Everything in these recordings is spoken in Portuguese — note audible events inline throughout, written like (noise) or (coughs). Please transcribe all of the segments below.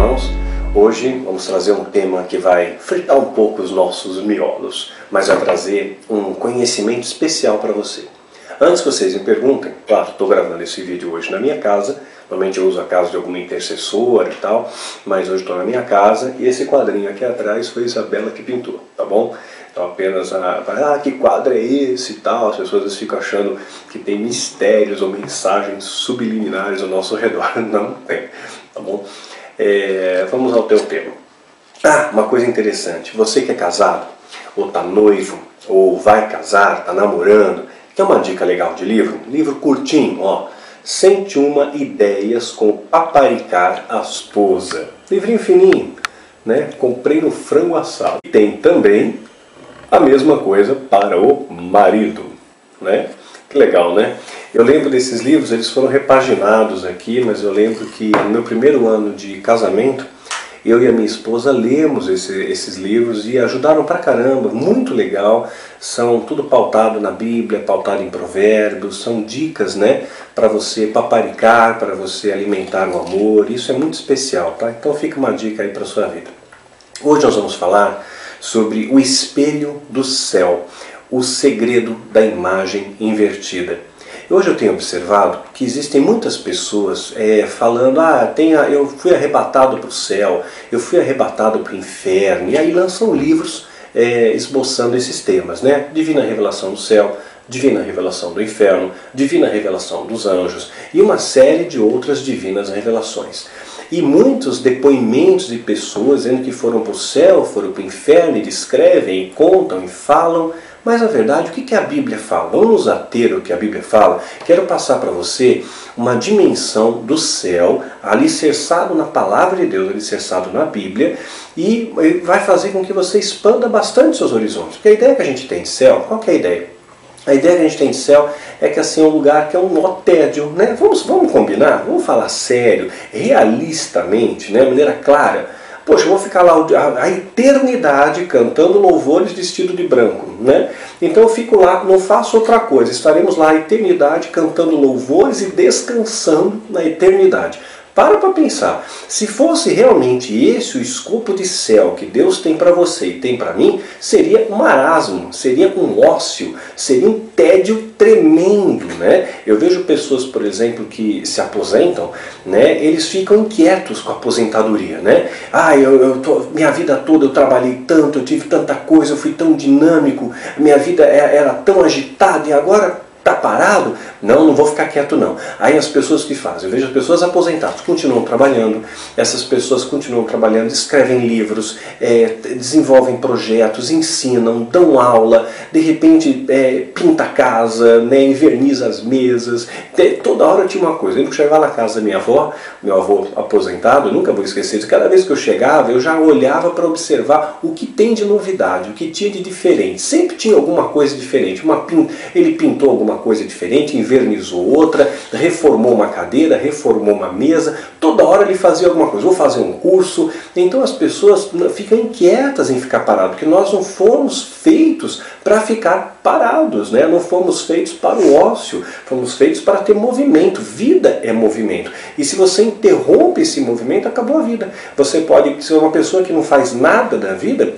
irmãos. Hoje vamos trazer um tema que vai fritar um pouco os nossos miolos, mas vai trazer um conhecimento especial para você. Antes que vocês me perguntem, claro, estou gravando esse vídeo hoje na minha casa, normalmente eu uso a casa de alguma intercessora e tal, mas hoje estou na minha casa e esse quadrinho aqui atrás foi Isabela que pintou, tá bom? Então apenas, ah, ah que quadro é esse e tal, as pessoas ficam achando que tem mistérios ou mensagens subliminares ao nosso (laughs) redor, não tem, tá bom? É, vamos ao teu tema. Ah, uma coisa interessante. Você que é casado, ou está noivo, ou vai casar, está namorando, quer uma dica legal de livro? Livro curtinho, ó. 101 ideias com paparicar a esposa. Livrinho fininho, né? Comprei no frango assado. E tem também a mesma coisa para o marido, né? Que legal, né? Eu lembro desses livros, eles foram repaginados aqui, mas eu lembro que no meu primeiro ano de casamento, eu e a minha esposa lemos esse, esses livros e ajudaram pra caramba, muito legal. São tudo pautado na Bíblia, pautado em provérbios, são dicas, né, para você paparicar, para você alimentar o amor. Isso é muito especial, tá? Então fica uma dica aí para sua vida. Hoje nós vamos falar sobre o espelho do céu, o segredo da imagem invertida. Hoje eu tenho observado que existem muitas pessoas é, falando, ah, tem a, eu fui arrebatado para o céu, eu fui arrebatado para o inferno, e aí lançam livros é, esboçando esses temas, né? Divina revelação do céu, divina revelação do inferno, divina revelação dos anjos e uma série de outras divinas revelações. E muitos depoimentos de pessoas dizendo que foram para o céu, foram para o inferno e descrevem, e contam e falam mas na verdade, o que a Bíblia fala? Vamos ater o que a Bíblia fala? Quero passar para você uma dimensão do céu, alicerçado na palavra de Deus, alicerçado na Bíblia, e vai fazer com que você expanda bastante seus horizontes. Porque a ideia que a gente tem de céu, qual é a ideia? A ideia que a gente tem de céu é que assim é um lugar que é um nó tédio, né? Vamos, vamos combinar, vamos falar sério, realistamente, né? de maneira clara. Poxa, vou ficar lá a eternidade cantando louvores vestido de branco, né? Então eu fico lá, não faço outra coisa. Estaremos lá a eternidade cantando louvores e descansando na eternidade. Para para pensar. Se fosse realmente esse o escopo de céu que Deus tem para você e tem para mim, seria um marasmo, seria um ócio, seria um tédio tremendo, né? Eu vejo pessoas, por exemplo, que se aposentam, né? Eles ficam inquietos com a aposentadoria, né? Ah, eu, eu tô, minha vida toda eu trabalhei tanto, eu tive tanta coisa, eu fui tão dinâmico, minha vida é, era tão agitada e agora Está parado? Não, não vou ficar quieto não. Aí as pessoas que fazem, eu vejo as pessoas aposentadas, continuam trabalhando, essas pessoas continuam trabalhando, escrevem livros, é, desenvolvem projetos, ensinam, dão aula, de repente é, pinta a casa, né, inverniza as mesas. toda hora tinha uma coisa. Eu chegava na casa da minha avó, meu avô aposentado, nunca vou esquecer disso, cada vez que eu chegava, eu já olhava para observar o que tem de novidade, o que tinha de diferente. Sempre tinha alguma coisa diferente. Uma. Ele pintou alguma uma coisa diferente, invernizou outra, reformou uma cadeira, reformou uma mesa, toda hora ele fazia alguma coisa, vou fazer um curso. Então as pessoas ficam inquietas em ficar parado, porque nós não fomos feitos para ficar parados, né? não fomos feitos para o ócio, fomos feitos para ter movimento. Vida é movimento. E se você interrompe esse movimento, acabou a vida. Você pode ser uma pessoa que não faz nada da vida,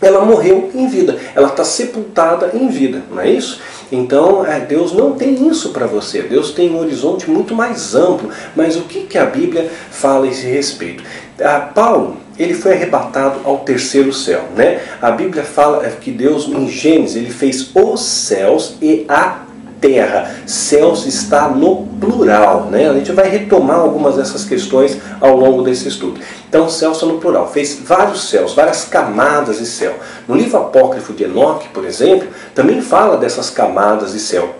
ela morreu em vida, ela está sepultada em vida, não é isso? Então, é, Deus não tem isso para você. Deus tem um horizonte muito mais amplo. Mas o que, que a Bíblia fala a esse respeito? Ah, Paulo, ele foi arrebatado ao terceiro céu, né? A Bíblia fala que Deus, em Gênesis, ele fez os céus e a terra. Céus está no plural, né? A gente vai retomar algumas dessas questões ao longo desse estudo. Então, céu está no plural. Fez vários céus, várias camadas de céu. No livro apócrifo de Enoque, por exemplo, também fala dessas camadas de céu.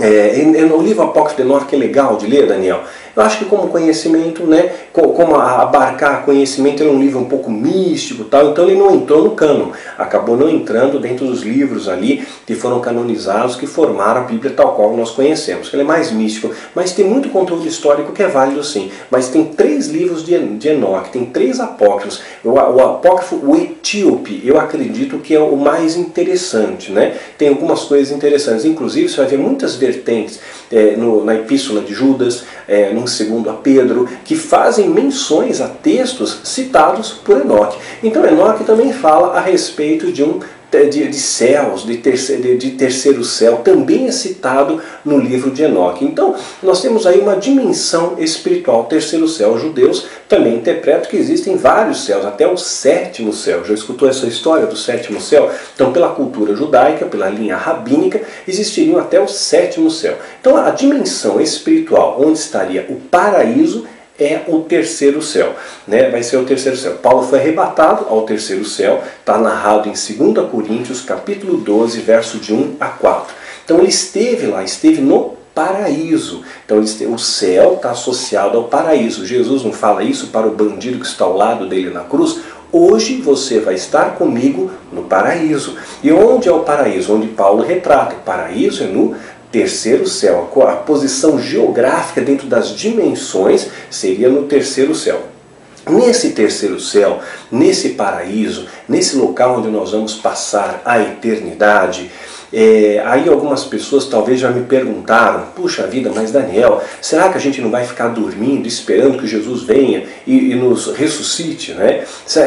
É, livro Apócrifo de Enoque, que é legal de ler, Daniel, eu acho que como conhecimento, né, como abarcar conhecimento, ele é um livro um pouco místico, tal, então ele não entrou no cânon, acabou não entrando dentro dos livros ali que foram canonizados, que formaram a Bíblia tal qual nós conhecemos. Ele é mais místico, mas tem muito conteúdo histórico que é válido sim. Mas tem três livros de, de tem três apócrifos. O, o apócrifo, o etíope, eu acredito que é o mais interessante, né? Tem algumas coisas interessantes, inclusive você vai ver muitas vertentes é, no, na Epístola de Judas, é, no em 2 Pedro, que fazem menções a textos citados por Enoque. Então Enoque também fala a respeito de um de, de céus, de terceiro, de, terceiro céu, também é citado no livro de Enoque. Então, nós temos aí uma dimensão espiritual, terceiro céu. Os judeus também interpretam que existem vários céus, até o sétimo céu. Já escutou essa história do sétimo céu? Então, pela cultura judaica, pela linha rabínica, existiriam até o sétimo céu. Então, a dimensão espiritual, onde estaria o paraíso, é o terceiro céu, né? vai ser o terceiro céu. Paulo foi arrebatado ao terceiro céu, está narrado em 2 Coríntios capítulo 12, verso de 1 a 4. Então ele esteve lá, esteve no paraíso. Então o céu está associado ao paraíso. Jesus não fala isso para o bandido que está ao lado dele na cruz. Hoje você vai estar comigo no paraíso. E onde é o paraíso? Onde Paulo retrata. O paraíso é no terceiro céu. A posição geográfica dentro das dimensões seria no terceiro céu. Nesse terceiro céu, nesse paraíso, nesse local onde nós vamos passar a eternidade, é, aí algumas pessoas talvez já me perguntaram, puxa vida, mas Daniel, será que a gente não vai ficar dormindo, esperando que Jesus venha e, e nos ressuscite? Né?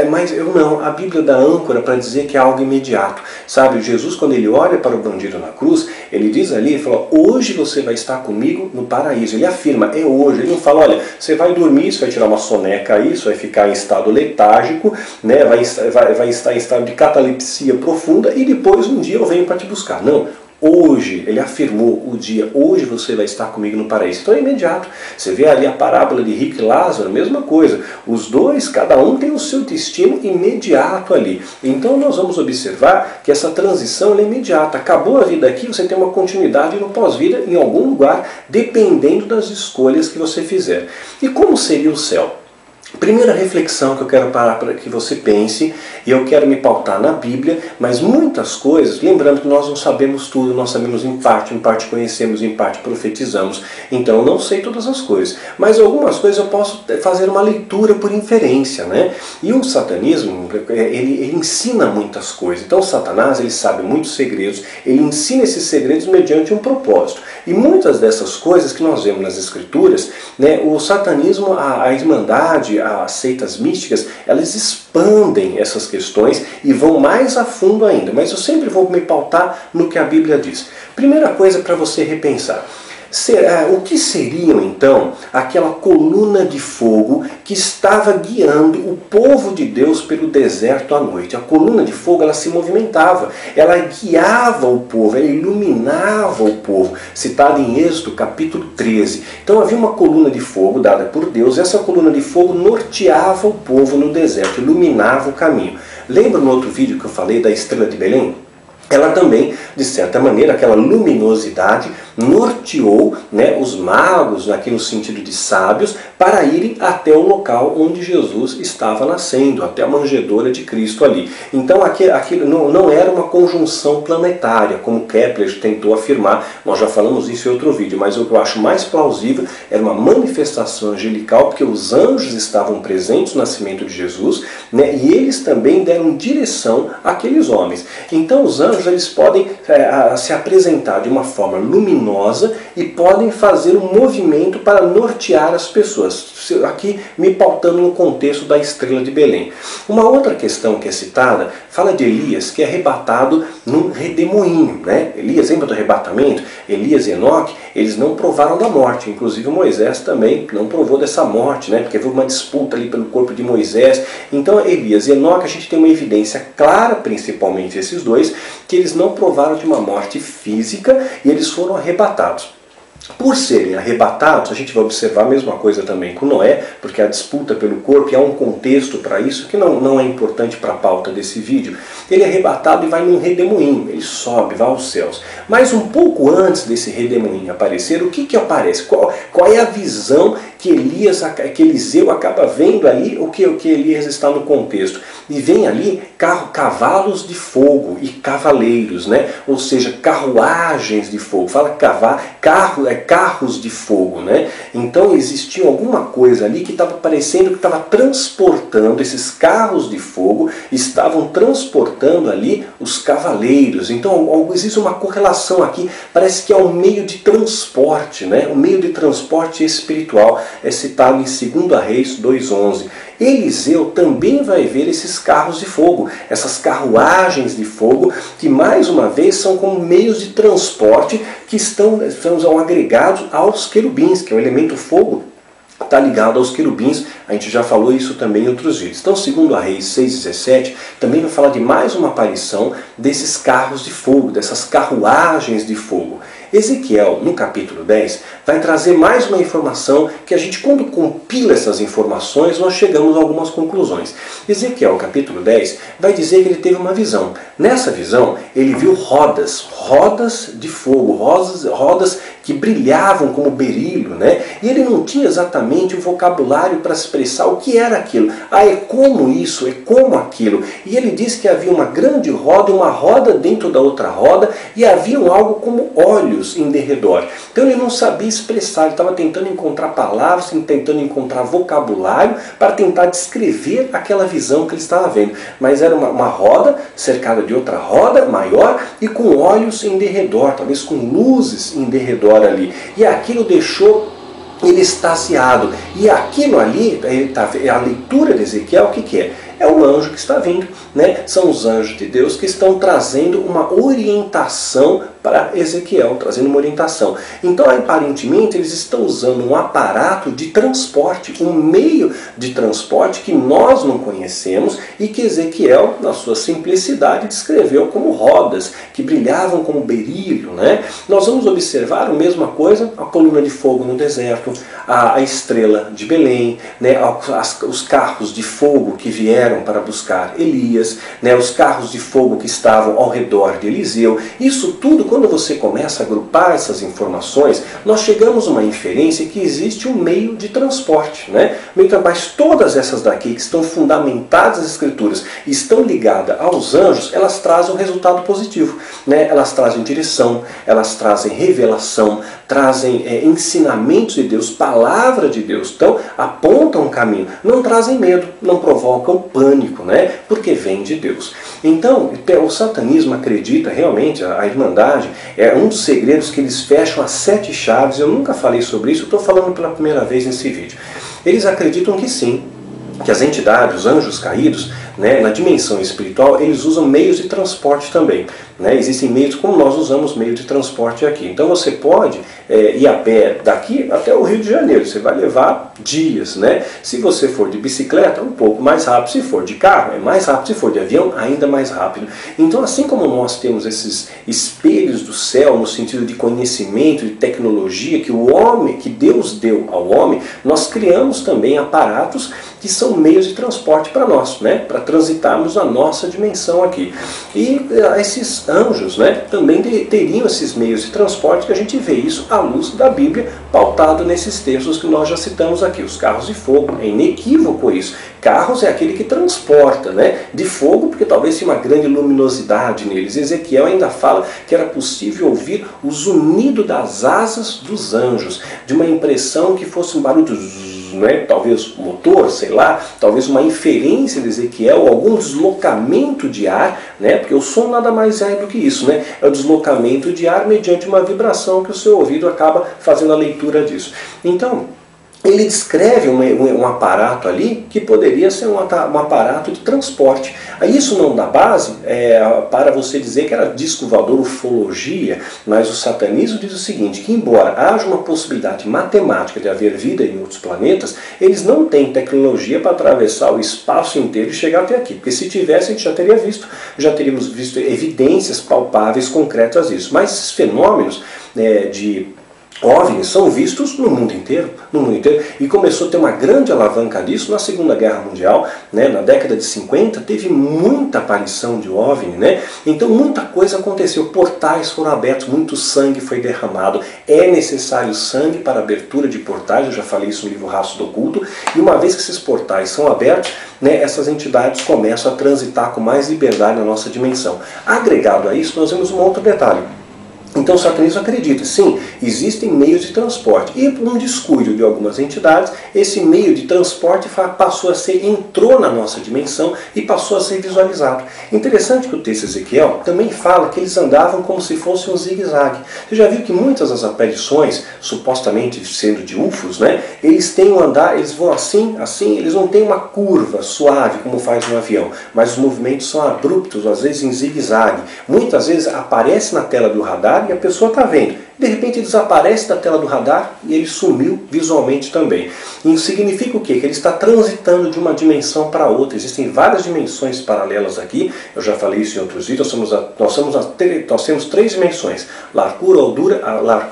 Mas eu não, a Bíblia dá âncora para dizer que é algo imediato. Sabe, Jesus quando ele olha para o bandido na cruz, ele diz ali, ele fala, hoje você vai estar comigo no paraíso. Ele afirma, é hoje. Ele não fala, olha, você vai dormir, você vai tirar uma soneca aí, você vai ficar em estado letárgico, né? vai, vai, vai estar em estado de catalepsia profunda e depois um dia eu venho para te buscar. Não, hoje, ele afirmou o dia, hoje você vai estar comigo no paraíso. Então é imediato. Você vê ali a parábola de Rico e Lázaro, mesma coisa. Os dois, cada um tem o seu destino imediato ali. Então nós vamos observar que essa transição é imediata. Acabou a vida aqui, você tem uma continuidade no pós-vida em algum lugar, dependendo das escolhas que você fizer. E como seria o céu? Primeira reflexão que eu quero parar para que você pense, e eu quero me pautar na Bíblia, mas muitas coisas, lembrando que nós não sabemos tudo, nós sabemos em parte, em parte conhecemos, em parte profetizamos, então eu não sei todas as coisas, mas algumas coisas eu posso fazer uma leitura por inferência, né? E o satanismo, ele, ele ensina muitas coisas, então Satanás, ele sabe muitos segredos, ele ensina esses segredos mediante um propósito, e muitas dessas coisas que nós vemos nas escrituras, né, o satanismo, a, a irmandade, as seitas místicas, elas expandem essas questões e vão mais a fundo ainda. Mas eu sempre vou me pautar no que a Bíblia diz. Primeira coisa para você repensar. Será, o que seriam então aquela coluna de fogo que estava guiando o povo de Deus pelo deserto à noite? A coluna de fogo ela se movimentava, ela guiava o povo, ela iluminava o povo, citado em Êxodo capítulo 13. Então havia uma coluna de fogo dada por Deus, essa coluna de fogo norteava o povo no deserto, iluminava o caminho. Lembra no outro vídeo que eu falei da estrela de Belém? ela também, de certa maneira, aquela luminosidade norteou né, os magos, aqui no sentido de sábios, para irem até o local onde Jesus estava nascendo, até a manjedoura de Cristo ali. Então aquilo, aquilo não, não era uma conjunção planetária, como Kepler tentou afirmar, nós já falamos isso em outro vídeo, mas o que eu acho mais plausível era uma manifestação angelical, porque os anjos estavam presentes no nascimento de Jesus, né, e eles também deram direção àqueles homens. Então os anjos eles podem é, se apresentar de uma forma luminosa e podem fazer um movimento para nortear as pessoas pessoas. Aqui me pautando no contexto da estrela de Belém. Uma outra questão que é citada fala de Elias, que é arrebatado num redemoinho. Né? Elias, lembra do arrebatamento? Elias e Enoque, eles não provaram da morte. Inclusive Moisés também não provou dessa morte, né? porque houve uma disputa ali pelo corpo de Moisés. Então Elias e Enoque, a gente tem uma evidência clara, principalmente esses dois, que eles não provaram de uma morte física e eles foram arrebatados. Por serem arrebatados, a gente vai observar a mesma coisa também com Noé, porque a disputa pelo corpo, e há um contexto para isso que não, não é importante para a pauta desse vídeo. Ele é arrebatado e vai num redemoinho, ele sobe, vai aos céus. Mas um pouco antes desse redemoinho aparecer, o que, que aparece? Qual, qual é a visão que Elias, que Eliseu acaba vendo ali, o que, o que Elias está no contexto? e vem ali carro, cavalos de fogo e cavaleiros, né? ou seja, carruagens de fogo. Fala cavalo, carro, é carros de fogo. Né? Então existia alguma coisa ali que estava parecendo que estava transportando esses carros de fogo, estavam transportando ali os cavaleiros. Então existe uma correlação aqui, parece que é um meio de transporte, né? um meio de transporte espiritual, é citado em 2 Reis 2,11. Eliseu também vai ver esses carros de fogo, essas carruagens de fogo, que mais uma vez são como meios de transporte que estão, são agregados aos querubins, que é o elemento fogo está ligado aos querubins, a gente já falou isso também em outros vídeos. Então, segundo a Reis 6,17, também vai falar de mais uma aparição desses carros de fogo, dessas carruagens de fogo. Ezequiel, no capítulo 10, vai trazer mais uma informação que a gente, quando compila essas informações, nós chegamos a algumas conclusões. Ezequiel, capítulo 10, vai dizer que ele teve uma visão. Nessa visão, ele viu rodas, rodas de fogo, rodas, rodas que brilhavam como berilo, né? E ele não tinha exatamente o vocabulário para expressar o que era aquilo. Ah, é como isso, é como aquilo. E ele disse que havia uma grande roda, uma roda dentro da outra roda, e havia algo como olhos em derredor. Então ele não sabia expressar, ele estava tentando encontrar palavras, tentando encontrar vocabulário para tentar descrever aquela visão que ele estava vendo. Mas era uma, uma roda cercada de outra roda maior e com olhos em derredor, talvez com luzes em derredor ali. E aquilo deixou ele extasiado. E aquilo ali, tá, é a leitura de Ezequiel, o que, que é? É o anjo que está vindo. Né? São os anjos de Deus que estão trazendo uma orientação para Ezequiel, trazendo uma orientação. Então, aparentemente, eles estão usando um aparato de transporte, um meio de transporte que nós não conhecemos e que Ezequiel, na sua simplicidade, descreveu como rodas, que brilhavam como berilho. Né? Nós vamos observar a mesma coisa, a coluna de fogo no deserto, a, a estrela de Belém, né? As, os carros de fogo que vieram para buscar Elias, né? os carros de fogo que estavam ao redor de Eliseu. Isso tudo, quando você começa a agrupar essas informações, nós chegamos a uma inferência que existe um meio de transporte. Né? Mas todas essas daqui que estão fundamentadas nas escrituras e estão ligadas aos anjos, elas trazem um resultado positivo. Né? Elas trazem direção, elas trazem revelação, trazem é, ensinamentos de Deus, palavra de Deus. Então, apontam um caminho, não trazem medo, não provocam pânico, né? porque vem de Deus. Então, o satanismo acredita realmente, a Irmandade, é um dos segredos que eles fecham as sete chaves. Eu nunca falei sobre isso, estou falando pela primeira vez nesse vídeo. Eles acreditam que sim, que as entidades, os anjos caídos, né, na dimensão espiritual, eles usam meios de transporte também. Né? Existem meios como nós usamos meio de transporte aqui. Então você pode é, ir a pé daqui até o Rio de Janeiro. Você vai levar dias. Né? Se você for de bicicleta, um pouco mais rápido. Se for de carro, é mais rápido. Se for de avião, ainda mais rápido. Então, assim como nós temos esses espelhos do céu no sentido de conhecimento, de tecnologia que o homem, que Deus deu ao homem, nós criamos também aparatos que são meios de transporte para nós, né? para transitarmos a nossa dimensão aqui. E eh, anjos né, também teriam esses meios de transporte que a gente vê isso à luz da Bíblia, pautado nesses textos que nós já citamos aqui, os carros de fogo. É inequívoco isso. Carros é aquele que transporta, né? De fogo, porque talvez tenha uma grande luminosidade neles. Ezequiel ainda fala que era possível ouvir o zunido das asas dos anjos, de uma impressão que fosse um barulho né, talvez motor, sei lá, talvez uma inferência de Ezequiel, algum deslocamento de ar, né, porque o som nada mais é do que isso, né, é o deslocamento de ar mediante uma vibração que o seu ouvido acaba fazendo a leitura disso. Então, ele descreve um, um, um, aparato ali que poderia ser um, um, aparato de transporte. Isso não dá base é, para você dizer que era disco voador, ufologia, mas o satanismo diz o seguinte, que embora haja uma possibilidade matemática de haver vida em outros planetas, eles não têm tecnologia para atravessar o espaço inteiro e chegar até aqui. Porque se tivesse, a gente já teria visto, já teríamos visto evidências palpáveis, concretas disso. Mas esses fenômenos é, de OVNIs são vistos no mundo inteiro, no mundo inteiro, e começou a ter uma grande alavanca disso na Segunda Guerra Mundial, né? na década de 50 teve muita aparição de OVNI, né? então muita coisa aconteceu, portais foram abertos, muito sangue foi derramado, é necessário sangue para abertura de portais, eu já falei isso no livro Raço do Oculto, e uma vez que esses portais são abertos, né, essas entidades começam a transitar com mais liberdade na nossa dimensão. Agregado a isso, nós vemos um outro detalhe. Então o satanismo acredita, sim, existem meios de transporte. E por um descuido de algumas entidades, esse meio de transporte passou a ser, entrou na nossa dimensão e passou a ser visualizado. Interessante que o texto Ezequiel também fala que eles andavam como se fosse um zigue-zague. Você já viu que muitas das aparições, supostamente sendo de UFOs, né, eles têm um andar, eles vão assim, assim, eles não têm uma curva suave como faz um avião, mas os movimentos são abruptos, às vezes em zigue-zague. Muitas vezes aparece na tela do radar e a pessoa está vendo. De repente desaparece da tela do radar e ele sumiu visualmente também. Isso significa o quê? Que ele está transitando de uma dimensão para outra. Existem várias dimensões paralelas aqui. Eu já falei isso em outros vídeos. Nós, somos nós, somos nós temos três dimensões: largura, altura,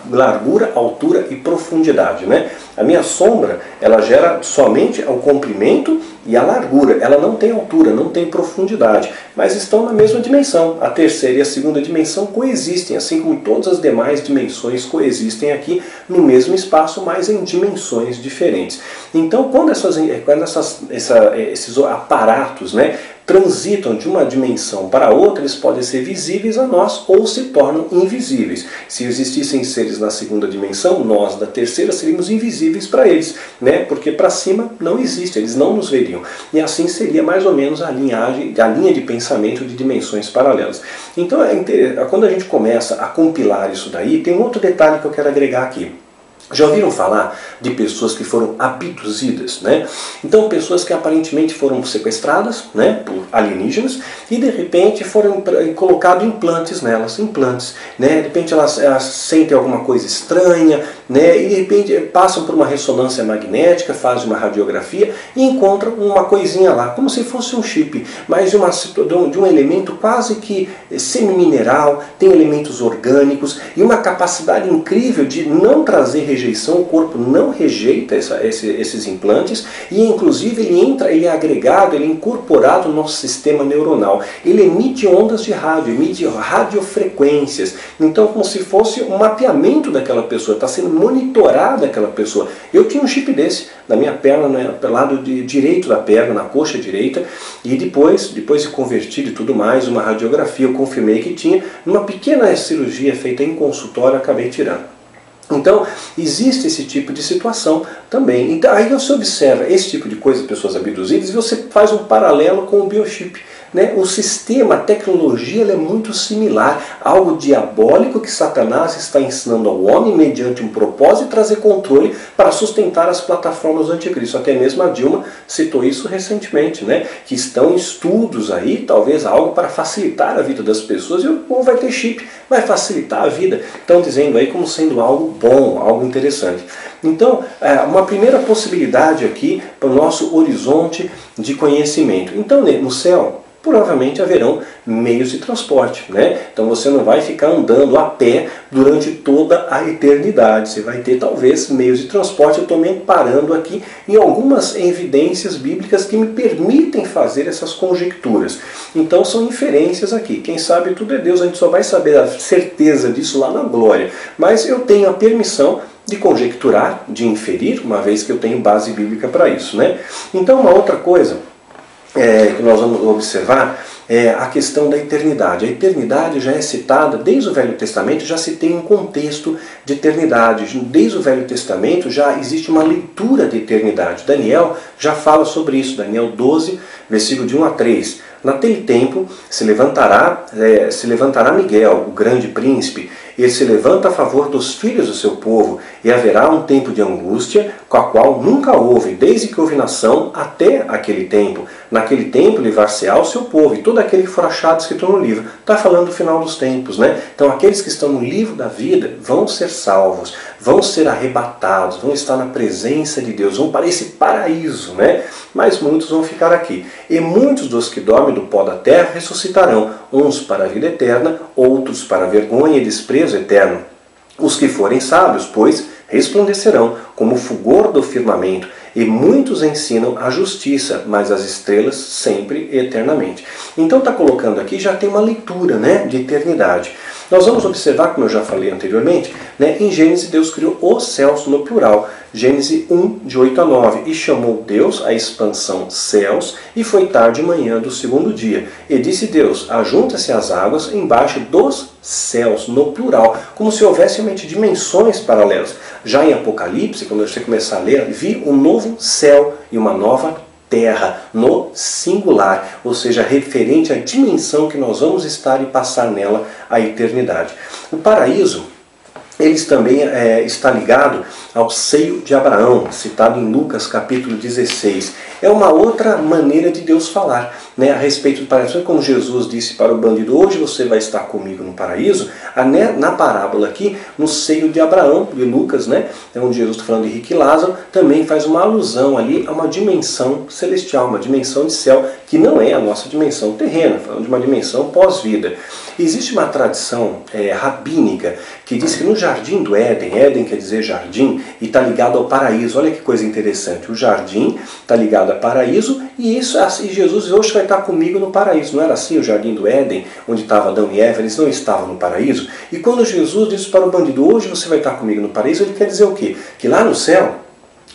largura, altura e profundidade. Né? A minha sombra ela gera somente o comprimento e a largura. Ela não tem altura, não tem profundidade, mas estão na mesma dimensão. A terceira e a segunda dimensão coexistem, assim como todas as demais dimensões coexistem aqui no mesmo espaço, mas em dimensões diferentes. Então, quando, essas, quando essas, essa, esses aparatos né, transitam de uma dimensão para outra, eles podem ser visíveis a nós ou se tornam invisíveis. Se existissem seres na segunda dimensão, nós da terceira seríamos invisíveis para eles, né? Porque para cima não existe, eles não nos veriam. E assim seria mais ou menos a linhagem, a linha de pensamento de dimensões paralelas. Então, é quando a gente começa a compilar isso daí, tem um outro detalhe que eu quero agregar aqui. Já ouviram falar de pessoas que foram abduzidas, né? Então, pessoas que aparentemente foram sequestradas, né, por alienígenas e de repente foram colocados implantes nelas, implantes, né? De repente elas, elas sentem alguma coisa estranha, né? E de repente passam por uma ressonância magnética, fazem uma radiografia e encontram uma coisinha lá, como se fosse um chip, mas de, uma, de um elemento quase que semi-mineral, tem elementos orgânicos e uma capacidade incrível de não trazer rejeição, o corpo não rejeita essa, esse, esses implantes e inclusive ele entra, ele é agregado, ele é incorporado no nosso sistema neuronal. Ele emite ondas de rádio, emite radiofrequências. Então como se fosse um mapeamento daquela pessoa, está sendo monitorada aquela pessoa. Eu tinha um chip desse na minha perna, né, pelo lado de, direito da perna, na coxa direita, e depois, depois de convertido e tudo mais, uma radiografia eu confirmei que tinha, numa pequena cirurgia feita em consultório, acabei tirando. Então, existe esse tipo de situação também. Então, aí você observa esse tipo de coisa, pessoas abduzidas, e você faz um paralelo com o biochip. Né? O sistema, a tecnologia é muito similar, algo diabólico que Satanás está ensinando ao homem mediante um propósito e trazer controle para sustentar as plataformas do anticristo. Até mesmo a Dilma citou isso recentemente, né? que estão estudos aí, talvez algo para facilitar a vida das pessoas e o povo vai ter chip, vai facilitar a vida. Estão dizendo aí como sendo algo bom, algo interessante. Então, é, uma primeira possibilidade aqui para o nosso horizonte de conhecimento. Então, no céu, provavelmente haverão meios de transporte. Né? Então você não vai ficar andando a pé durante toda a eternidade. Você vai ter talvez meios de transporte. Eu estou me parando aqui em algumas evidências bíblicas que me permitem fazer essas conjecturas. Então são inferências aqui. Quem sabe tudo é Deus, a gente só vai saber a certeza disso lá na glória. Mas eu tenho a permissão de conjecturar, de inferir, uma vez que eu tenho base bíblica para isso. Né? Então uma outra coisa é, que nós vamos observar é a questão da eternidade. A eternidade já é citada desde o Velho Testamento, já se tem um contexto de eternidade. Desde o Velho Testamento já existe uma leitura de eternidade. Daniel já fala sobre isso, Daniel 12, versículo de 1 a 3. Naquele tempo se levantará, é, se levantará Miguel, o grande príncipe, ele se levanta a favor dos filhos do seu povo, e haverá um tempo de angústia, com a qual nunca houve, desde que houve nação até aquele tempo. Naquele tempo livrar-se-á o seu povo, e todo aquele que for achado escrito no livro. Está falando do final dos tempos, né? Então aqueles que estão no livro da vida vão ser salvos, vão ser arrebatados, vão estar na presença de Deus, vão para esse paraíso, né? Mas muitos vão ficar aqui. E muitos dos que dormem do pó da terra ressuscitarão, uns para a vida eterna, outros para a vergonha e desprezo eterno. Os que forem sábios, pois, resplandecerão como o fulgor do firmamento, e muitos ensinam a justiça, mas as estrelas sempre e eternamente. Então está colocando aqui, já tem uma leitura né, de eternidade. Nós vamos observar, como eu já falei anteriormente, né, em Gênesis Deus criou os céus no plural. Gênesis 1, de 8 a 9. E chamou Deus a expansão céus, e foi tarde manhã do segundo dia. E disse Deus: Ajunta-se as águas embaixo dos céus, no plural, como se houvesse realmente dimensões paralelas. Já em Apocalipse, quando você começar a ler, vi um novo céu e uma nova terra, no singular, ou seja, referente à dimensão que nós vamos estar e passar nela a eternidade. O paraíso eles também é, está ligado ao seio de Abraão, citado em Lucas capítulo 16. É uma outra maneira de Deus falar né, a respeito do paraíso. Como Jesus disse para o bandido, hoje você vai estar comigo no paraíso, né, na parábola aqui, no seio de Abraão, de Lucas, né, é onde Jesus está falando de Henrique Lázaro, também faz uma alusão ali a uma dimensão celestial, uma dimensão de céu, que não é a nossa dimensão terrena, falando de uma dimensão pós-vida. Existe uma tradição é, rabínica que diz que no jardim do Éden, Éden quer dizer jardim, e está ligado ao paraíso. Olha que coisa interessante. O jardim está ligado paraíso e isso assim, Jesus hoje vai estar comigo no paraíso. Não era assim o jardim do Éden, onde estava Adão e Eva, eles não estavam no paraíso? E quando Jesus disse para o bandido, hoje você vai estar comigo no paraíso, ele quer dizer o quê? Que lá no céu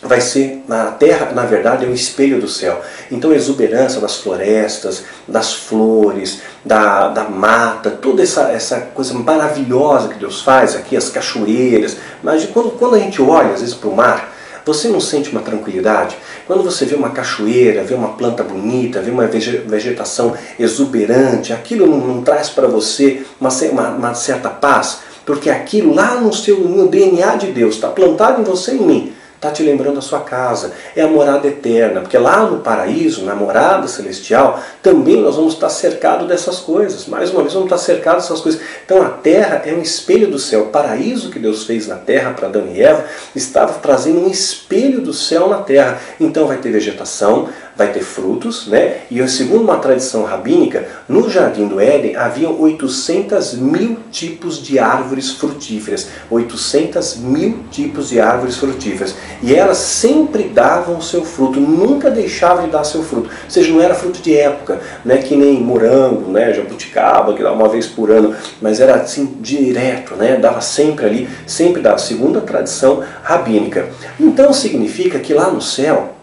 vai ser na terra, na verdade, é um espelho do céu. Então, a exuberância das florestas, das flores, da, da mata, toda essa, essa coisa maravilhosa que Deus faz aqui, as cachoeiras. Mas quando, quando a gente olha, às vezes, para o mar, você não sente uma tranquilidade? Quando você vê uma cachoeira, vê uma planta bonita, vê uma vegetação exuberante, aquilo não, não traz para você uma, uma, uma certa paz? Porque aquilo lá no seu no DNA de Deus está plantado em você e em mim está te lembrando a sua casa, é a morada eterna, porque lá no paraíso, na morada celestial, também nós vamos estar cercados dessas coisas. Mais uma vez, vamos estar cercados dessas coisas. Então a terra é um espelho do céu. O paraíso que Deus fez na terra para Adão e Eva estava trazendo um espelho do céu na terra. Então vai ter vegetação, vai ter frutos, né? E segundo uma tradição rabínica, no Jardim do Éden haviam 800 mil tipos de árvores frutíferas. 800 mil tipos de árvores frutíferas. E elas sempre davam o seu fruto, nunca deixavam de dar seu fruto. Ou seja, não era fruto de época, né? que nem morango, né? jabuticaba, que dá uma vez por ano, mas era assim direto, né? dava sempre ali, sempre dava, segundo a tradição rabínica. Então significa que lá no céu,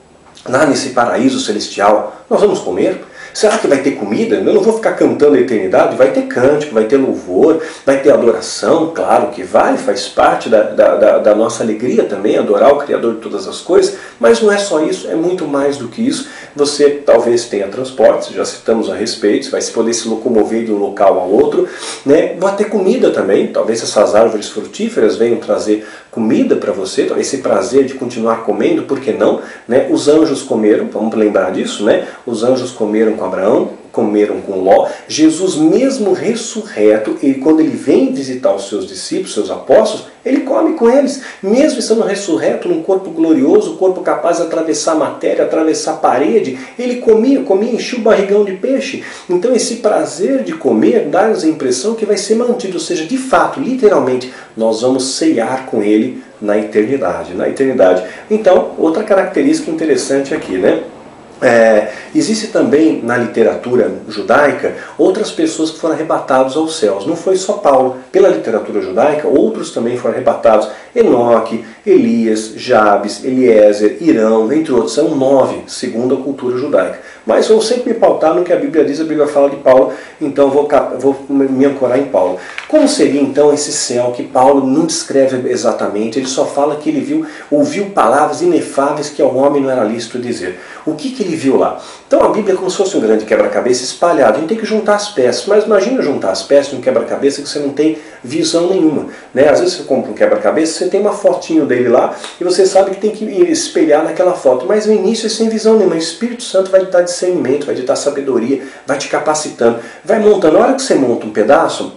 lá nesse paraíso celestial, nós vamos comer? Será que vai ter comida? Eu não vou ficar cantando a eternidade. Vai ter cântico, vai ter louvor, vai ter adoração, claro que vai, faz parte da, da, da, nossa alegria também, adorar o Criador de todas as coisas, mas não é só isso, é muito mais do que isso. Você talvez tenha transportes, já citamos a respeito, vai se poder se locomover de um local ao outro, né? vai ter comida também, talvez essas árvores frutíferas venham trazer comida para você, talvez esse prazer de continuar comendo, por que não? Né? Os anjos comeram, vamos lembrar disso, né? Os anjos comeram com Abraão, comeram com Ló. Jesus, mesmo ressurreto, e quando ele vem visitar os seus discípulos, seus apóstolos, ele come com eles, mesmo estando ressurreto, num corpo glorioso, corpo capaz de atravessar matéria, atravessar parede, ele comia, comia, enchia o barrigão de peixe. Então esse prazer de comer dá-nos a impressão que vai ser mantido, ou seja, de fato, literalmente, nós vamos ceiar com ele na eternidade, na eternidade. Então, outra característica interessante aqui, né? É, existe também na literatura judaica outras pessoas que foram arrebatados aos céus. Não foi só Paulo. Pela literatura judaica, outros também foram arrebatados. Enoque, Elias, Jabes, Eliezer, Irão, entre outros. São nove, segundo a cultura judaica. Mas vou sempre me pautar no que a Bíblia diz, a Bíblia fala de Paulo, então vou, vou me ancorar em Paulo. Como seria então esse céu que Paulo não descreve exatamente? Ele só fala que ele viu, ouviu palavras inefáveis que ao homem não era lícito dizer. O que, que ele viu lá? Então a Bíblia é como se fosse um grande quebra-cabeça espalhado. A gente tem que juntar as peças. Mas imagina juntar as peças de um quebra-cabeça que você não tem visão nenhuma. Né? Às vezes você compra um quebra-cabeça, você tem uma fotinho dele lá e você sabe que tem que espelhar naquela foto. Mas no início é sem visão nenhuma. O Espírito Santo vai te dar discernimento, vai te dar sabedoria, vai te capacitando. Vai montando. Na hora que você monta um pedaço,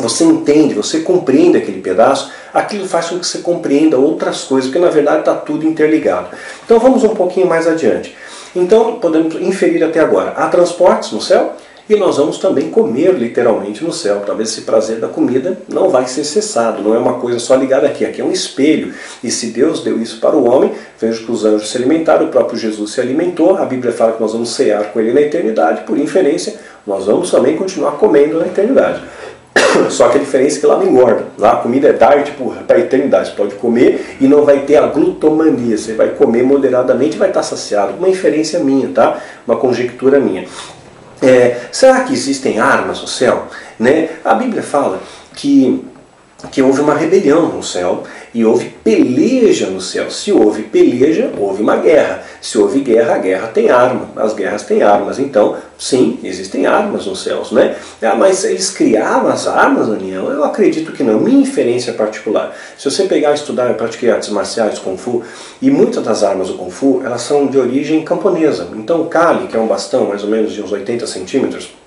você entende, você compreende aquele pedaço, aquilo faz com que você compreenda outras coisas, porque na verdade está tudo interligado. Então vamos um pouquinho mais adiante. Então podemos inferir até agora: há transportes no céu? e nós vamos também comer literalmente no céu. Talvez esse prazer da comida não vai ser cessado, não é uma coisa só ligada aqui, aqui é um espelho. E se Deus deu isso para o homem, veja que os anjos se alimentaram, o próprio Jesus se alimentou, a Bíblia fala que nós vamos cear com ele na eternidade, por inferência, nós vamos também continuar comendo na eternidade. (coughs) Só que a diferença é que lá não engorda. Lá a comida é diet para a eternidade. Você pode comer e não vai ter a glutomania. Você vai comer moderadamente e vai estar saciado. Uma inferência minha, tá? Uma conjectura minha. É, será que existem armas no céu? Né? A Bíblia fala que, que houve uma rebelião no céu e houve peleja no céu. Se houve peleja, houve uma guerra. Se houve guerra, a guerra tem arma. As guerras têm armas. Então, sim, existem armas nos céus, né? Ah, mas eles criavam as armas, Daniel? Eu acredito que não. Minha inferência particular. Se você pegar e estudar, eu pratiquei artes marciais, Kung Fu, e muitas das armas do Kung Fu, elas são de origem camponesa. Então, o Kali, que é um bastão mais ou menos de uns 80 centímetros,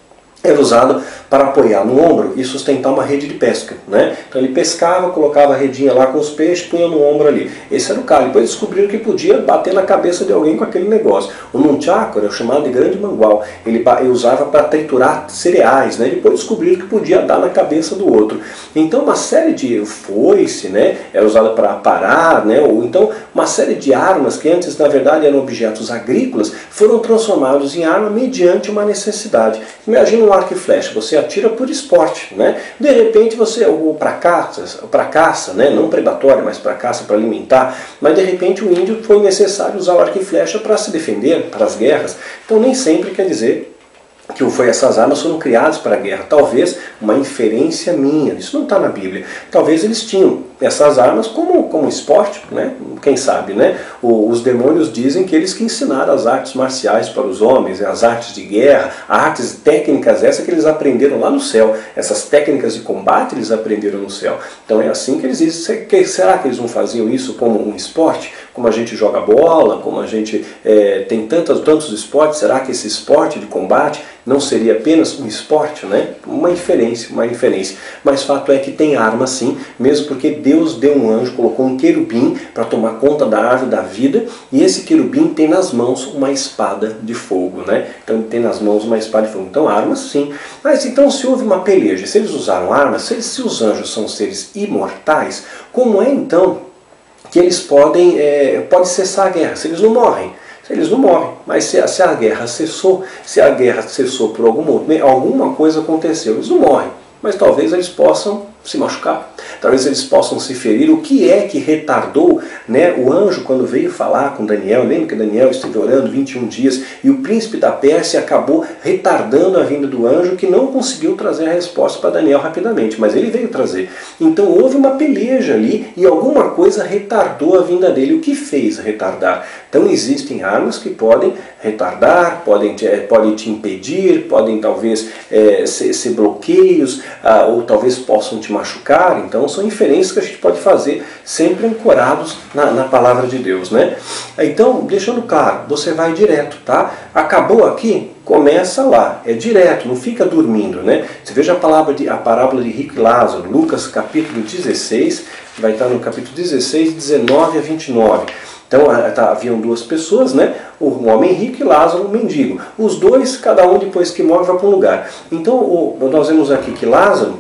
era usado para apoiar no ombro e sustentar uma rede de pesca. Né? Então ele pescava, colocava a redinha lá com os peixes, punha no ombro ali. Esse era o calo. Depois descobriram que podia bater na cabeça de alguém com aquele negócio. O nunchaku era chamado de grande mangual. Ele, ele usava para triturar cereais. Né? Depois descobriram que podia dar na cabeça do outro. Então uma série de foice né? era usada para parar, né? ou então uma série de armas que antes na verdade eram objetos agrícolas foram transformados em arma mediante uma necessidade. Imagina um arco e flecha, você atira por esporte, né? De repente você, ou para caça, para caça, né? Não predatório, mas para caça, para alimentar. Mas de repente o índio foi necessário usar o arco e flecha para se defender, para as guerras. Então nem sempre quer dizer que foi essas armas foram criadas para a guerra. Talvez uma inferência minha, isso não está na Bíblia. Talvez eles tinham essas armas como, como esporte, né? quem sabe. Né? O, os demônios dizem que eles que ensinaram as artes marciais para os homens, as artes de guerra, artes técnicas essas que eles aprenderam lá no céu. Essas técnicas de combate eles aprenderam no céu. Então é assim que eles dizem. Será que eles não faziam isso como um esporte? Como a gente joga bola, como a gente é, tem tantos, tantos esportes, será que esse esporte de combate não seria apenas um esporte, né? Uma inferência, uma inferência. Mas fato é que tem arma sim, mesmo porque Deus deu um anjo, colocou um querubim para tomar conta da árvore da vida, e esse querubim tem nas mãos uma espada de fogo, né? Então ele tem nas mãos uma espada de fogo. Então armas sim. Mas então se houve uma peleja, se eles usaram armas, se, se os anjos são seres imortais, como é então que eles podem é, pode cessar a guerra? Se eles não morrem, eles não morrem. Mas se a, se a guerra cessou, se a guerra cessou por algum motivo, alguma coisa aconteceu, eles não morrem. Mas talvez eles possam se machucar, talvez eles possam se ferir. O que é que retardou né, o anjo quando veio falar com Daniel? Lembra que Daniel esteve orando 21 dias e o príncipe da Pérsia acabou retardando a vinda do anjo que não conseguiu trazer a resposta para Daniel rapidamente, mas ele veio trazer. Então houve uma peleja ali e alguma coisa retardou a vinda dele. O que fez retardar? Então existem armas que podem retardar, podem te, podem te impedir, podem talvez é, ser, ser, bloqueios, ah, ou talvez possam te machucar. Então são inferências que a gente pode fazer sempre ancorados na, na palavra de Deus. Né? Então, deixando claro, você vai direto, tá? Acabou aqui, começa lá, é direto, não fica dormindo, né? Você veja a, palavra de, a parábola de Rico e Lázaro, Lucas capítulo 16, vai estar no capítulo 16, 19 a 29. Então tá, haviam duas pessoas, né? um homem rico e Lázaro, um mendigo. Os dois, cada um depois que morre, vai para um lugar. Então nós vemos aqui que Lázaro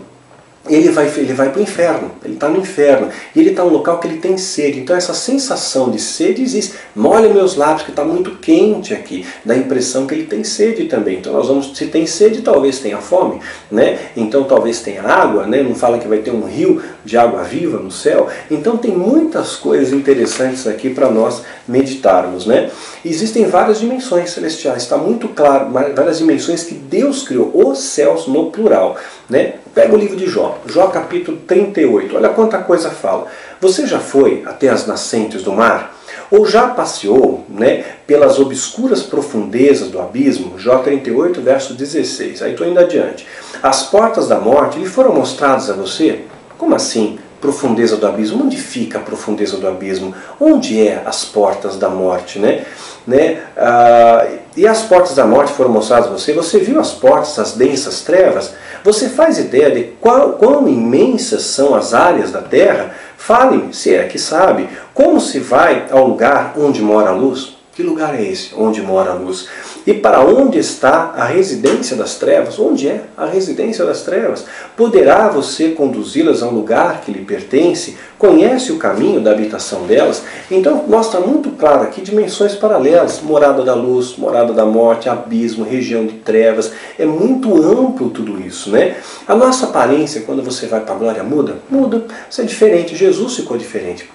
ele vai, ele vai para o inferno, ele está no inferno, e ele está num local que ele tem sede. Então essa sensação de sede existe. Molha meus lábios, que está muito quente aqui, dá a impressão que ele tem sede também. Então nós vamos, se tem sede, talvez tenha fome, né? Então talvez tenha água, né? Não fala que vai ter um rio de água viva no céu. Então tem muitas coisas interessantes aqui para nós meditarmos, né? Existem várias dimensões celestiais, está muito claro, várias dimensões que Deus criou, os céus no plural, né? Pega o livro de Jó, Jó capítulo 38, olha quanta coisa fala. Você já foi até as nascentes do mar? Ou já passeou né, pelas obscuras profundezas do abismo? Jó 38, verso 16. Aí estou indo adiante. As portas da morte lhe foram mostradas a você? Como assim? Profundeza do abismo. Onde fica a profundeza do abismo? Onde é as portas da morte? Né? Né? Ah, e as portas da morte foram mostradas a você? Você viu as portas, as densas trevas? Você faz ideia de qual, quão imensas são as áreas da Terra? Fale-me, se é que sabe, como se vai ao lugar onde mora a luz? Que lugar é esse onde mora a luz? E para onde está a residência das trevas? Onde é a residência das trevas? Poderá você conduzi-las a um lugar que lhe pertence? Conhece o caminho da habitação delas? Então mostra muito claro aqui dimensões paralelas: morada da luz, morada da morte, abismo, região de trevas. É muito amplo tudo isso, né? A nossa aparência, quando você vai para a glória, muda? Muda. Você é diferente. Jesus ficou diferente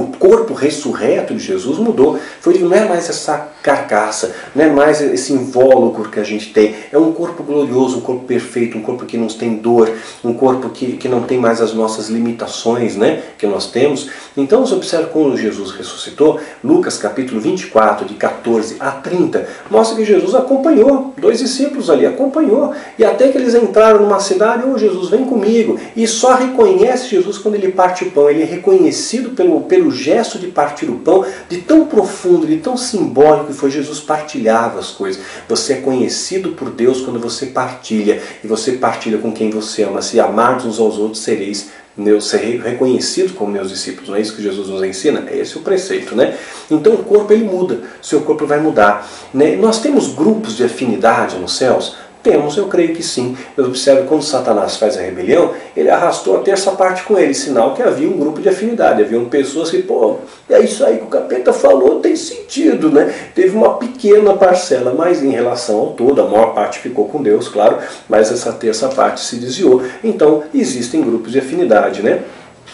o corpo ressurreto de Jesus mudou. Foi, não é mais essa carcaça, não é mais esse invólucro que a gente tem. É um corpo glorioso, um corpo perfeito, um corpo que não tem dor, um corpo que, que não tem mais as nossas limitações né, que nós temos. Então, você observa como Jesus ressuscitou. Lucas capítulo 24, de 14 a 30, mostra que Jesus acompanhou, dois discípulos ali, acompanhou. E até que eles entraram numa cidade, ô oh, Jesus, vem comigo. E só reconhece Jesus quando ele parte o pão. Ele é reconhecido pelo, pelo pelo gesto de partir o pão, de tão profundo, de tão simbólico que foi Jesus partilhava as coisas. Você é conhecido por Deus quando você partilha, e você partilha com quem você ama. Se amardes uns aos outros, sereis meus, ser reconhecidos como meus discípulos. Não é isso que Jesus nos ensina? É esse o preceito, né? Então o corpo ele muda, seu corpo vai mudar. Né? Nós temos grupos de afinidade nos céus. Temos, eu creio que sim. Eu observo quando Satanás faz a rebelião, ele arrastou a terça parte com ele, sinal que havia um grupo de afinidade, haviam pessoas que, pô, é isso aí que o capeta falou, tem sentido, né? Teve uma pequena parcela, mas em relação ao todo, a maior parte ficou com Deus, claro, mas essa terça parte se desviou. Então, existem grupos de afinidade, né?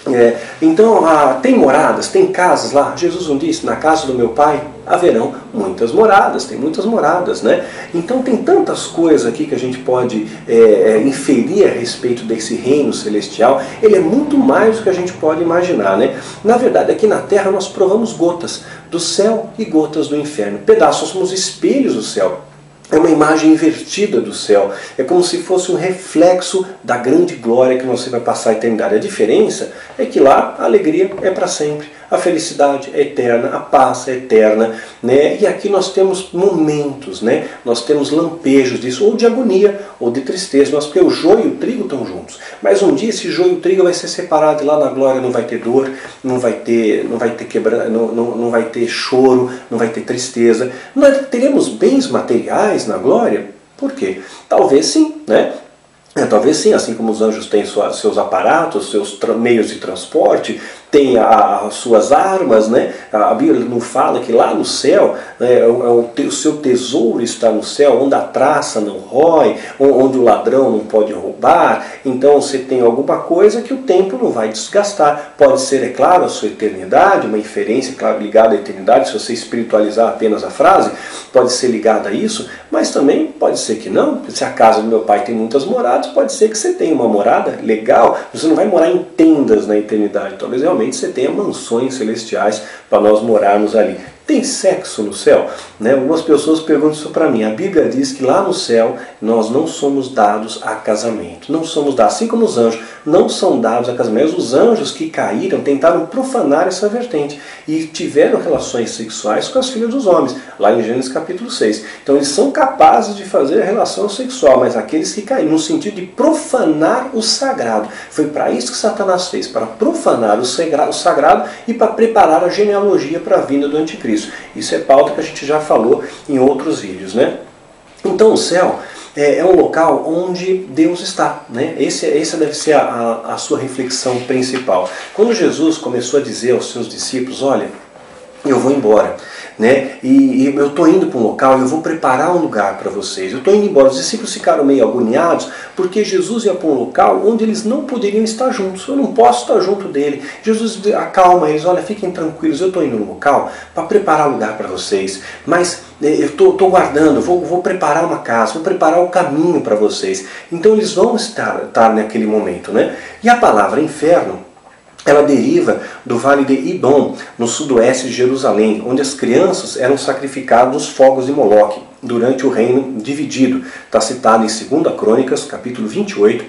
É, então, ah, tem moradas, tem casas lá. Jesus não disse: na casa do meu pai haverão muitas moradas, tem muitas moradas, né? Então, tem tantas coisas aqui que a gente pode é, é, inferir a respeito desse reino celestial. Ele é muito mais do que a gente pode imaginar, né? Na verdade, aqui na terra nós provamos gotas do céu e gotas do inferno. Pedaços, somos espelhos do céu. É uma imagem invertida do céu. É como se fosse um reflexo da grande glória que você vai passar a eternidade. A diferença é que lá a alegria é para sempre a felicidade é eterna, a paz é eterna, né? E aqui nós temos momentos, né? Nós temos lampejos disso, ou de agonia, ou de tristeza, mas porque o joio e o trigo estão juntos. Mas um dia esse joio e o trigo vai ser separado e lá na glória não vai ter dor, não vai ter, não vai ter quebra, não, não, não vai ter choro, não vai ter tristeza. Nós teremos bens materiais na glória? Por quê? Talvez sim, né? É, talvez sim, assim como os anjos têm sua, seus aparatos, seus meios de transporte, tem as suas armas, né? A Bíblia não fala que lá no céu, né, é o, é o, seu tesouro está no céu, onde a traça não rói, onde o ladrão não pode roubar. Então você tem alguma coisa que o tempo não vai desgastar. Pode ser, é claro, a sua eternidade, uma inferência, claro, ligada à eternidade, se você espiritualizar apenas a frase, pode ser ligada a isso, mas também pode ser que não. Se a casa do meu pai tem muitas moradas, pode ser que você tenha uma morada legal, você não vai morar em tendas na eternidade, talvez realmente realmente você tenha mansões celestiais para nós morarmos ali. Tem sexo no céu? Né? Algumas pessoas perguntam isso para mim. A Bíblia diz que lá no céu nós não somos dados a casamento. Não somos dados, assim como os anjos não são dados a casamento. Os anjos que caíram tentaram profanar essa vertente e tiveram relações sexuais com as filhas dos homens, lá em Gênesis capítulo 6. Então eles são capazes de fazer a relação sexual, mas aqueles que caíram, no sentido de profanar o sagrado. Foi para isso que Satanás fez, para profanar o sagrado e para preparar a genealogia para a vinda do anticristo. Isso é pauta que a gente já falou em outros vídeos, né? Então o céu é, é um local onde Deus está. Né? Esse, essa deve ser a, a sua reflexão principal. Quando Jesus começou a dizer aos seus discípulos: Olha, eu vou embora. Né? E, e eu estou indo para um local eu vou preparar um lugar para vocês. Eu estou indo embora. Os discípulos ficaram meio agoniados porque Jesus ia para um local onde eles não poderiam estar juntos. Eu não posso estar junto dele. Jesus acalma eles: olha, fiquem tranquilos, eu estou indo no local para preparar lugar para vocês. Mas né, eu estou guardando, vou, vou preparar uma casa, vou preparar o caminho para vocês. Então eles vão estar, estar naquele momento. Né? E a palavra inferno ela deriva do vale de Idom, no sudoeste de Jerusalém, onde as crianças eram sacrificadas nos fogos de Moloque, durante o reino dividido. Está citado em 2 Crônicas, capítulo 28,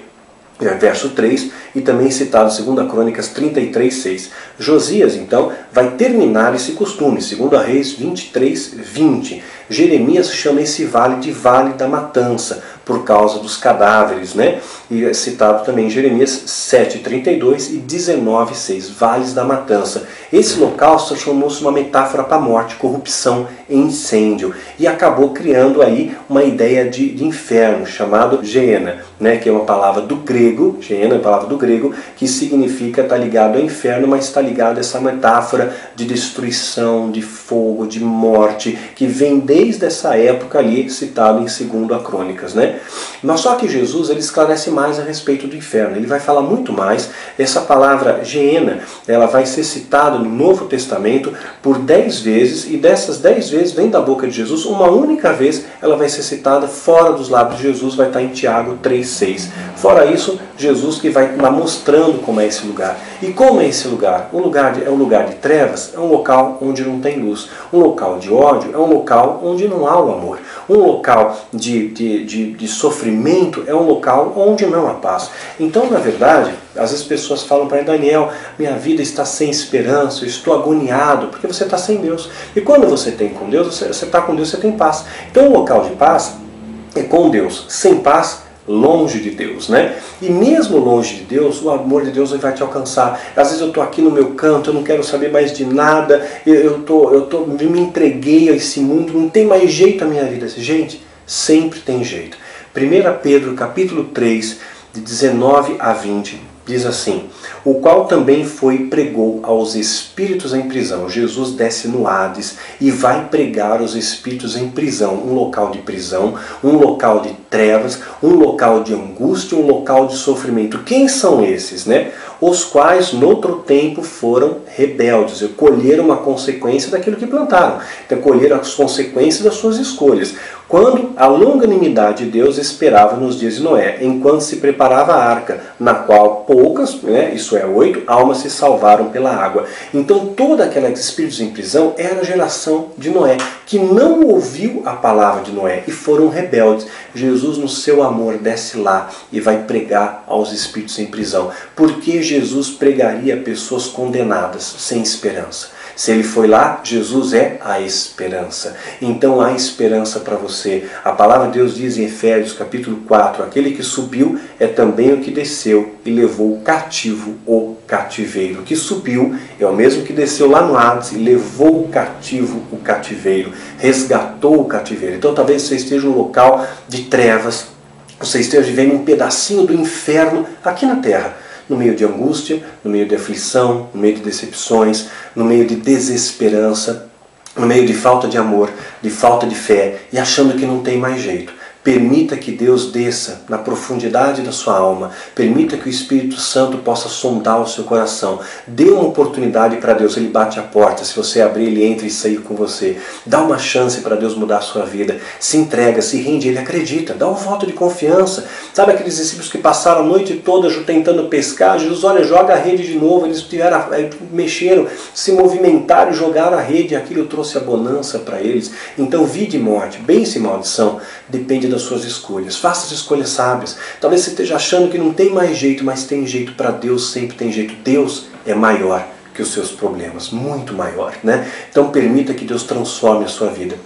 é, verso 3, e também citado em 2 Crônicas 33, 6. Josias, então, vai terminar esse costume, 2 Reis 23, 20. Jeremias chama esse vale de Vale da Matança, por causa dos cadáveres, né? E é citado também em Jeremias 7:32 e 19:6, vales da matança. Esse local transformou-se uma metáfora para morte, corrupção e incêndio e acabou criando aí uma ideia de, de inferno chamado Geena, né? Que é uma palavra do grego, Geena é uma palavra do grego que significa estar tá ligado ao inferno, mas está ligado a essa metáfora de destruição, de fogo, de morte que vem desde essa época ali citado em segundo a Crônicas, né? Mas só que Jesus ele esclarece mais a respeito do inferno. Ele vai falar muito mais. Essa palavra Geena, ela vai ser citada no Novo Testamento por dez vezes e dessas dez vezes vem da boca de Jesus. Uma única vez ela vai ser citada fora dos lábios de Jesus, vai estar em Tiago 3,6. Fora isso, Jesus que vai mostrando como é esse lugar. E como é esse lugar? Um lugar de, é um lugar de trevas, é um local onde não tem luz. Um local de ódio é um local onde não há o amor. Um local de, de, de, de sofrimento é um local onde não há paz. Então, na verdade, às vezes pessoas falam para Daniel, minha vida está sem esperança, eu estou agoniado, porque você está sem Deus. E quando você tem com Deus, você está com Deus, você tem paz. Então, o local de paz é com Deus. Sem paz, longe de Deus, né? E mesmo longe de Deus, o amor de Deus vai te alcançar. Às vezes eu estou aqui no meu canto, eu não quero saber mais de nada, eu tô, eu tô, me entreguei a esse mundo, não tem mais jeito a minha vida. Gente, sempre tem jeito. 1 Pedro capítulo 3, de 19 a 20, diz assim: O qual também foi e pregou aos espíritos em prisão. Jesus desce no Hades e vai pregar aos espíritos em prisão, um local de prisão, um local de trevas, um local de angústia, um local de sofrimento. Quem são esses, né? Os quais, noutro tempo, foram rebeldes, colheram uma consequência daquilo que plantaram, então colheram as consequências das suas escolhas. Quando a longanimidade de Deus esperava nos dias de Noé, enquanto se preparava a arca, na qual poucas, né, isso é, oito almas se salvaram pela água. Então toda aquela espíritos em prisão era a geração de Noé, que não ouviu a palavra de Noé e foram rebeldes. Jesus, no seu amor, desce lá e vai pregar aos espíritos em prisão. Porque Jesus pregaria pessoas condenadas, sem esperança? Se ele foi lá, Jesus é a esperança. Então há esperança para você. A palavra de Deus diz em Efésios capítulo 4: aquele que subiu é também o que desceu e levou cativo o cativeiro. O que subiu é o mesmo que desceu lá no Hades e levou cativo o cativeiro, resgatou o cativeiro. Então talvez você esteja num local de trevas, você esteja vivendo um pedacinho do inferno aqui na terra no meio de angústia, no meio de aflição, no meio de decepções, no meio de desesperança, no meio de falta de amor, de falta de fé e achando que não tem mais jeito. Permita que Deus desça na profundidade da sua alma. Permita que o Espírito Santo possa sondar o seu coração. Dê uma oportunidade para Deus. Ele bate a porta. Se você abrir, ele entra e sair com você. Dá uma chance para Deus mudar a sua vida. Se entrega, se rende. Ele acredita. Dá um voto de confiança. Sabe aqueles discípulos que passaram a noite toda tentando pescar? Jesus, olha, joga a rede de novo. Eles tiveram, mexeram, se movimentaram jogaram a rede. Aquilo trouxe a bonança para eles. Então, vida e morte, bênção e maldição, depende das suas escolhas. Faça as escolhas sábias. Talvez você esteja achando que não tem mais jeito, mas tem jeito para Deus, sempre tem jeito. Deus é maior que os seus problemas, muito maior, né? Então permita que Deus transforme a sua vida.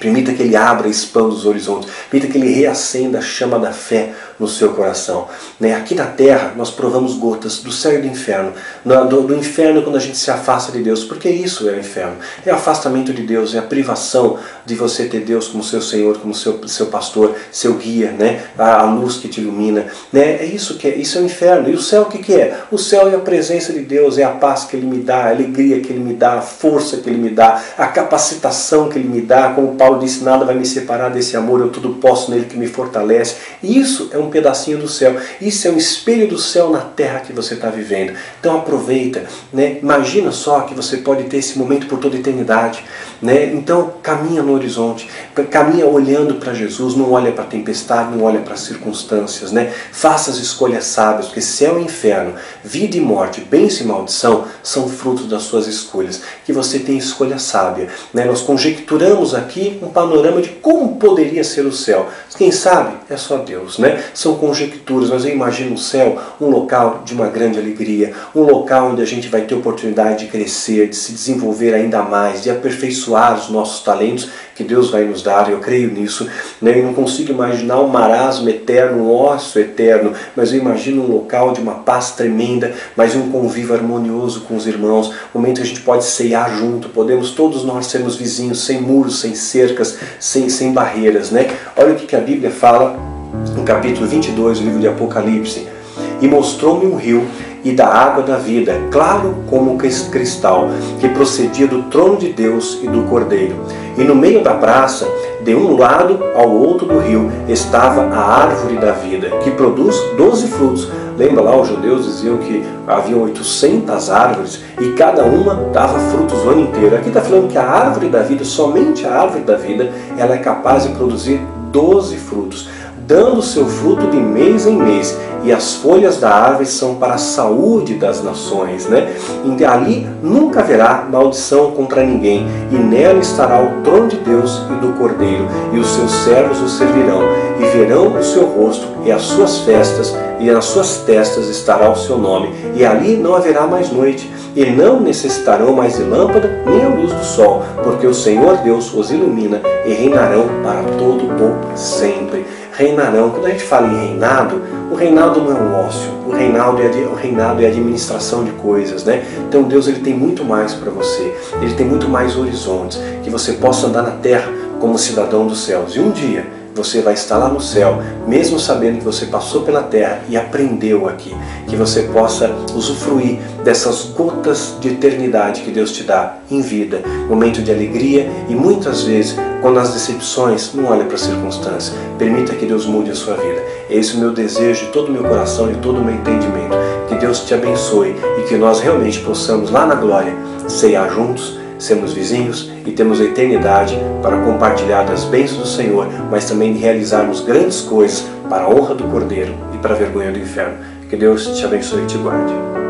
Permita que Ele abra e expanda os horizontes. Permita que Ele reacenda a chama da fé no seu coração. Né? Aqui na terra nós provamos gotas do céu e do inferno. Do, do inferno quando a gente se afasta de Deus. Porque isso é o inferno. É o afastamento de Deus, é a privação de você ter Deus como seu Senhor, como seu, seu pastor, seu guia, né? a, a luz que te ilumina. Né? É isso que é, isso é o inferno. E o céu o que, que é? O céu é a presença de Deus, é a paz que Ele me dá, a alegria que Ele me dá, a força que Ele me dá, a capacitação que Ele me dá. Como Paulo disse, nada vai me separar desse amor, eu tudo posso nele que me fortalece. Isso é um pedacinho do céu. Isso é um espelho do céu na terra que você está vivendo. Então aproveita, né? Imagina só que você pode ter esse momento por toda a eternidade, né? Então caminha no horizonte, caminha olhando para Jesus, não olha para a tempestade, não olha para as circunstâncias, né? Faça as escolhas sábias, porque céu e inferno, vida e morte, bênção e maldição são frutos das suas escolhas. Que você tenha escolha sábia, né? Nós conjecturamos aqui um panorama de como poderia ser o céu. Quem sabe é só Deus, né? São conjecturas, mas eu imagino o céu um local de uma grande alegria, um local onde a gente vai ter oportunidade de crescer, de se desenvolver ainda mais, de aperfeiçoar os nossos talentos que Deus vai nos dar, eu creio nisso. Né? Eu não consigo imaginar um marasmo eterno, um ócio eterno, mas eu imagino um local de uma paz tremenda, mas um convívio harmonioso com os irmãos, um momento que a gente pode ceiar junto, podemos todos nós sermos vizinhos, sem muros, sem cercas, sem, sem barreiras. Né? Olha o que a Bíblia fala no capítulo 22 do livro de Apocalipse. E mostrou-me um rio e da água da vida, claro como cristal, que procedia do trono de Deus e do Cordeiro. E no meio da praça, de um lado ao outro do rio, estava a árvore da vida, que produz doze frutos. Lembra lá, os judeus diziam que havia 800 árvores e cada uma dava frutos o ano inteiro. Aqui está falando que a árvore da vida, somente a árvore da vida, ela é capaz de produzir 12 frutos dando seu fruto de mês em mês, e as folhas da árvore são para a saúde das nações, né? E ali nunca haverá maldição contra ninguém, e nela estará o trono de Deus e do Cordeiro, e os seus servos o servirão, e verão o seu rosto e as suas festas, e nas suas testas estará o seu nome, e ali não haverá mais noite, e não necessitarão mais de lâmpada nem a luz do sol, porque o Senhor Deus os ilumina e reinarão para todo o sempre reinarão. Quando a gente fala em reinado, o reinado não é um ócio, o reinado é, o reinado é administração de coisas, né? Então Deus ele tem muito mais para você, ele tem muito mais horizontes, que você possa andar na terra como cidadão dos céus. E um dia você vai estar lá no céu, mesmo sabendo que você passou pela terra e aprendeu aqui. Que você possa usufruir dessas gotas de eternidade que Deus te dá em vida, momento de alegria e muitas vezes, quando as decepções, não olhe para a circunstância, permita que Deus mude a sua vida. Esse é o meu desejo de todo o meu coração e todo o meu entendimento. Que Deus te abençoe e que nós realmente possamos lá na glória ceiar juntos sermos vizinhos e temos a eternidade para compartilhar das bênçãos do Senhor, mas também de realizarmos grandes coisas para a honra do Cordeiro e para a vergonha do inferno. Que Deus te abençoe e te guarde.